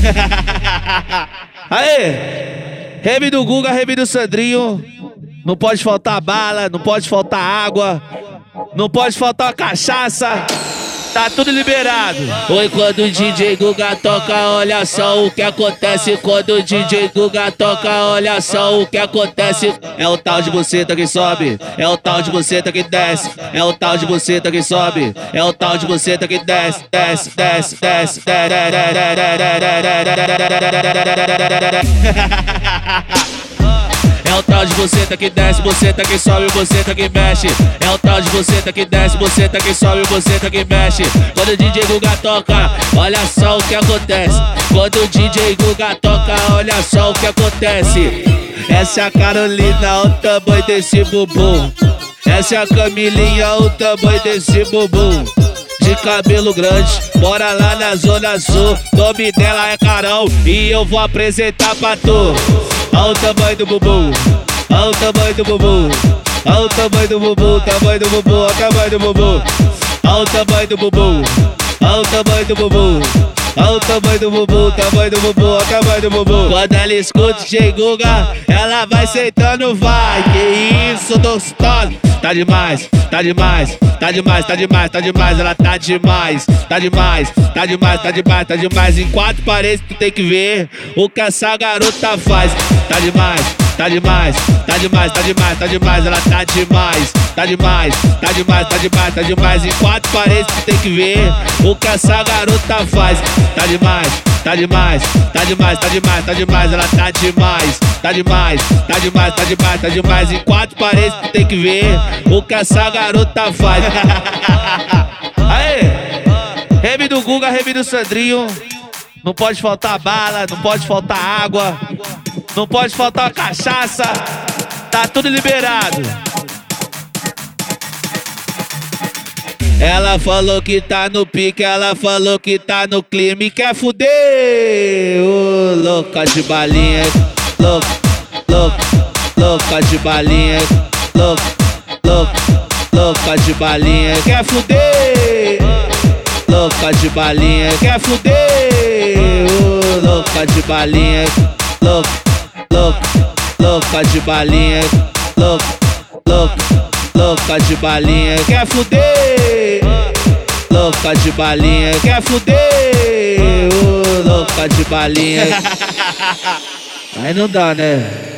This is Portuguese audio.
Aê! Rebe do Guga, rebe do Sandrinho. Não pode faltar bala, não pode faltar água, não pode faltar cachaça. Tá tudo liberado. Oi, quando o DJ Guga toca, olha só o que acontece. Quando o DJ Guga toca, olha só o que acontece. É o tal de buceta que sobe, é o tal de buceta que desce, é o tal de buceta que sobe, é o tal de buceta que desce, desce, desce, desce. É o tal de você tá que desce, você tá que sobe, você tá que mexe. É o tal de você tá que desce, você tá que sobe, você tá que mexe. Quando o DJ Guga toca, olha só o que acontece. Quando o DJ Guga toca, olha só o que acontece. Essa é a Carolina, o tamanho desse bumbum. Essa é a Camilinha, o tamanho desse bumbum de cabelo grande, bora lá na zona sul. Nome dela é Carol e eu vou apresentar pra tu. O tamanho do bumbum, o tamanho do bumbum, olha o tamanho do bumbum, tamanho do bumbum, olha o do bumbum, o tamanho do bumbum, o tamanho do bumbum. Olha o tamanho do bumbum, tamanho do bumbum, olha do bumbum. Quando ela escuta Guga, ela vai sentando, vai. Que isso, gostosa. Tá demais, tá demais, tá demais, tá demais, tá demais, ela tá demais, tá demais, tá demais, tá demais, tá demais. Em quatro paredes tu tem que ver o que essa garota faz. Tá demais, tá demais, tá demais, tá demais, tá demais, ela tá demais, tá demais, tá demais, tá demais, tá demais. Em quatro paredes tu tem que ver o que essa garota faz. Tá demais, tá demais, tá demais, tá demais, tá demais, ela tá demais, tá demais, tá demais, tá demais, tá demais. Em quatro paredes tu tem que ver o que essa garota faz. Aê! Rebe do Guga, rebe do Sandrinho. Não pode faltar bala, não pode faltar água, não pode faltar cachaça. Tá tudo liberado. Ela falou que tá no pique, ela falou que tá no clima e quer fuder. Ô, louca de balinha, louca, louca, louca de balinha, louca, louca, louca de balinha, quer fuder. Louca de balinha, quer fuder. Ô, louca de balinha, louca, louca, louca de balinha, louca, louca louca de balinha, quer fuder? Louca de balinha, quer fuder? Oh, louca de balinha. Aí não dá, né?